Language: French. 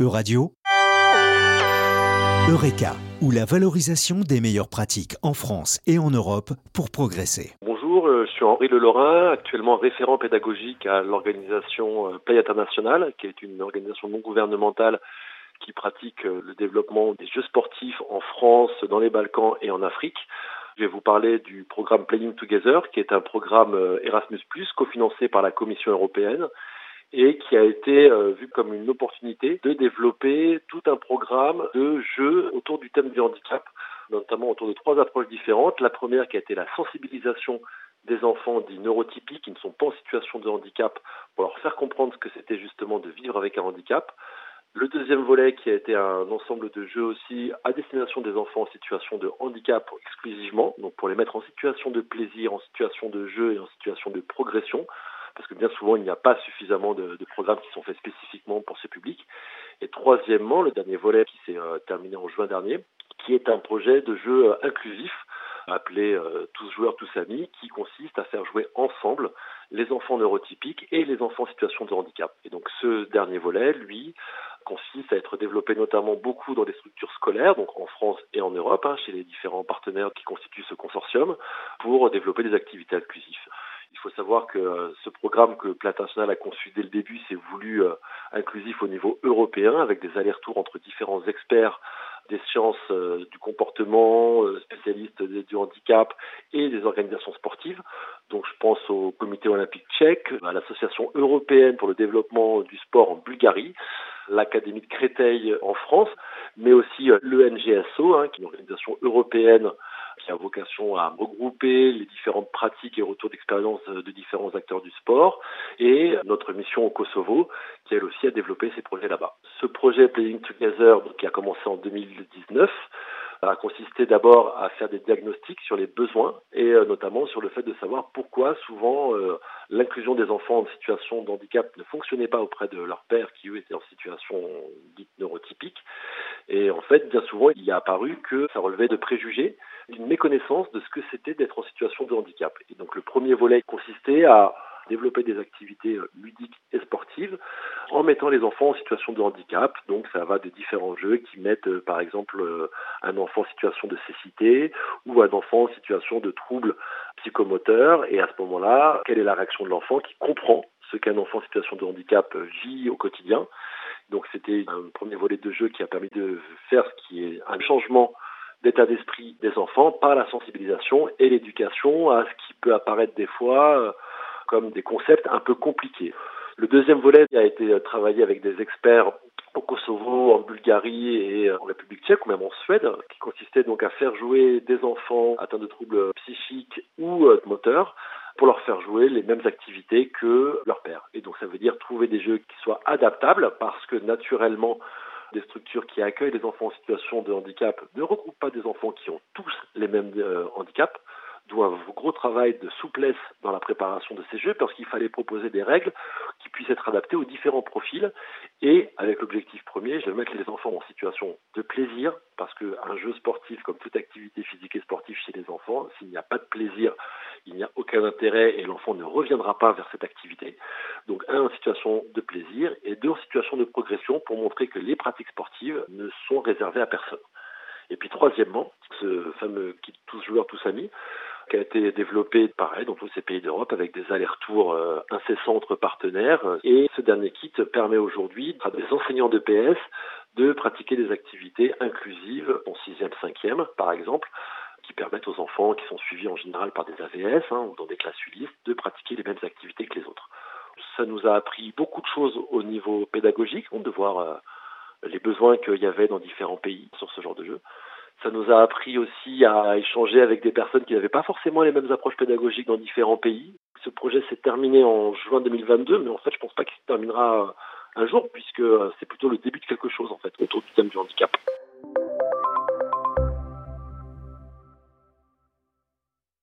Euradio, Eureka, ou la valorisation des meilleures pratiques en France et en Europe pour progresser. Bonjour, euh, je suis Henri Lelorin, actuellement référent pédagogique à l'organisation euh, Play International, qui est une organisation non gouvernementale qui pratique euh, le développement des jeux sportifs en France, dans les Balkans et en Afrique. Je vais vous parler du programme Playing Together, qui est un programme Erasmus+, cofinancé par la Commission européenne et qui a été euh, vu comme une opportunité de développer tout un programme de jeux autour du thème du handicap, notamment autour de trois approches différentes. La première qui a été la sensibilisation des enfants dits neurotypiques qui ne sont pas en situation de handicap pour leur faire comprendre ce que c'était justement de vivre avec un handicap. Le deuxième volet qui a été un ensemble de jeux aussi à destination des enfants en situation de handicap exclusivement, donc pour les mettre en situation de plaisir, en situation de jeu et en situation de progression parce que bien souvent il n'y a pas suffisamment de, programmes qui sont faits spécifiquement pour ce public. Et troisièmement, le dernier volet qui s'est euh, terminé en juin dernier, qui est un projet de jeu euh, inclusif appelé euh, Tous joueurs, tous amis, qui consiste à faire jouer ensemble les enfants neurotypiques et les enfants en situation de handicap. Et donc ce dernier volet, lui, consiste à être développé notamment beaucoup dans des structures scolaires, donc en France et en Europe, hein, chez les différents partenaires qui constituent ce consortium, pour développer des activités inclusives. Il faut savoir que euh, ce programme que Plata National a conçu dès le début s'est voulu euh, inclusif au niveau européen avec des allers-retours entre différents experts des sciences euh, du comportement, spécialistes du handicap et des organisations sportives. Donc je pense au comité olympique tchèque, à l'association européenne pour le développement du sport en Bulgarie, l'Académie de Créteil en France, mais aussi l'ENGSO, hein, qui est une organisation européenne qui a vocation à regrouper les différentes pratiques d'expérience de différents acteurs du sport, et notre mission au Kosovo, qui elle aussi a développé ses projets là-bas. Ce projet Playing Together, qui a commencé en 2019, a consisté d'abord à faire des diagnostics sur les besoins et euh, notamment sur le fait de savoir pourquoi souvent euh, l'inclusion des enfants en situation de handicap ne fonctionnait pas auprès de leurs pères qui eux étaient en situation dite neurotypique. Et en fait, bien souvent, il y a apparu que ça relevait de préjugés, d'une méconnaissance de ce que c'était d'être en situation de handicap. Et donc le premier volet consistait à développer des activités euh, ludiques et sportives en mettant les enfants en situation de handicap. Donc ça va de différents jeux qui mettent euh, par exemple euh, un enfant en situation de cécité ou un enfant en situation de trouble psychomoteur et à ce moment-là, quelle est la réaction de l'enfant qui comprend ce qu'un enfant en situation de handicap vit au quotidien? Donc c'était un premier volet de jeu qui a permis de faire ce qui est un changement d'état d'esprit des enfants par la sensibilisation et l'éducation à ce qui peut apparaître des fois comme des concepts un peu compliqués. Le deuxième volet a été travaillé avec des experts au Kosovo, en Bulgarie et en République tchèque ou même en Suède, qui consistait donc à faire jouer des enfants atteints de troubles psychiques ou euh, moteurs pour leur faire jouer les mêmes activités que leur père. Et donc ça veut dire trouver des jeux qui soient adaptables parce que naturellement des structures qui accueillent des enfants en situation de handicap ne regroupent pas des enfants qui ont tous les mêmes euh, handicaps un gros travail de souplesse dans la préparation de ces jeux parce qu'il fallait proposer des règles qui puissent être adaptées aux différents profils. Et avec l'objectif premier, de mettre les enfants en situation de plaisir parce qu'un jeu sportif, comme toute activité physique et sportive chez les enfants, s'il n'y a pas de plaisir, il n'y a aucun intérêt et l'enfant ne reviendra pas vers cette activité. Donc un en situation de plaisir et deux en situation de progression pour montrer que les pratiques sportives ne sont réservées à personne. Et puis troisièmement, ce fameux kit tous joueurs, tous amis, qui a été développé pareil dans tous ces pays d'Europe avec des allers-retours euh, incessants entre partenaires. Et ce dernier kit permet aujourd'hui à des enseignants de PS de pratiquer des activités inclusives en 6e, 5e par exemple qui permettent aux enfants qui sont suivis en général par des AVS hein, ou dans des classes ULIS de pratiquer les mêmes activités que les autres. Ça nous a appris beaucoup de choses au niveau pédagogique, de voir euh, les besoins qu'il y avait dans différents pays sur ce genre de jeu. Ça nous a appris aussi à échanger avec des personnes qui n'avaient pas forcément les mêmes approches pédagogiques dans différents pays. Ce projet s'est terminé en juin 2022, mais en fait, je pense pas qu'il se terminera un jour, puisque c'est plutôt le début de quelque chose, en fait, autour du thème du handicap.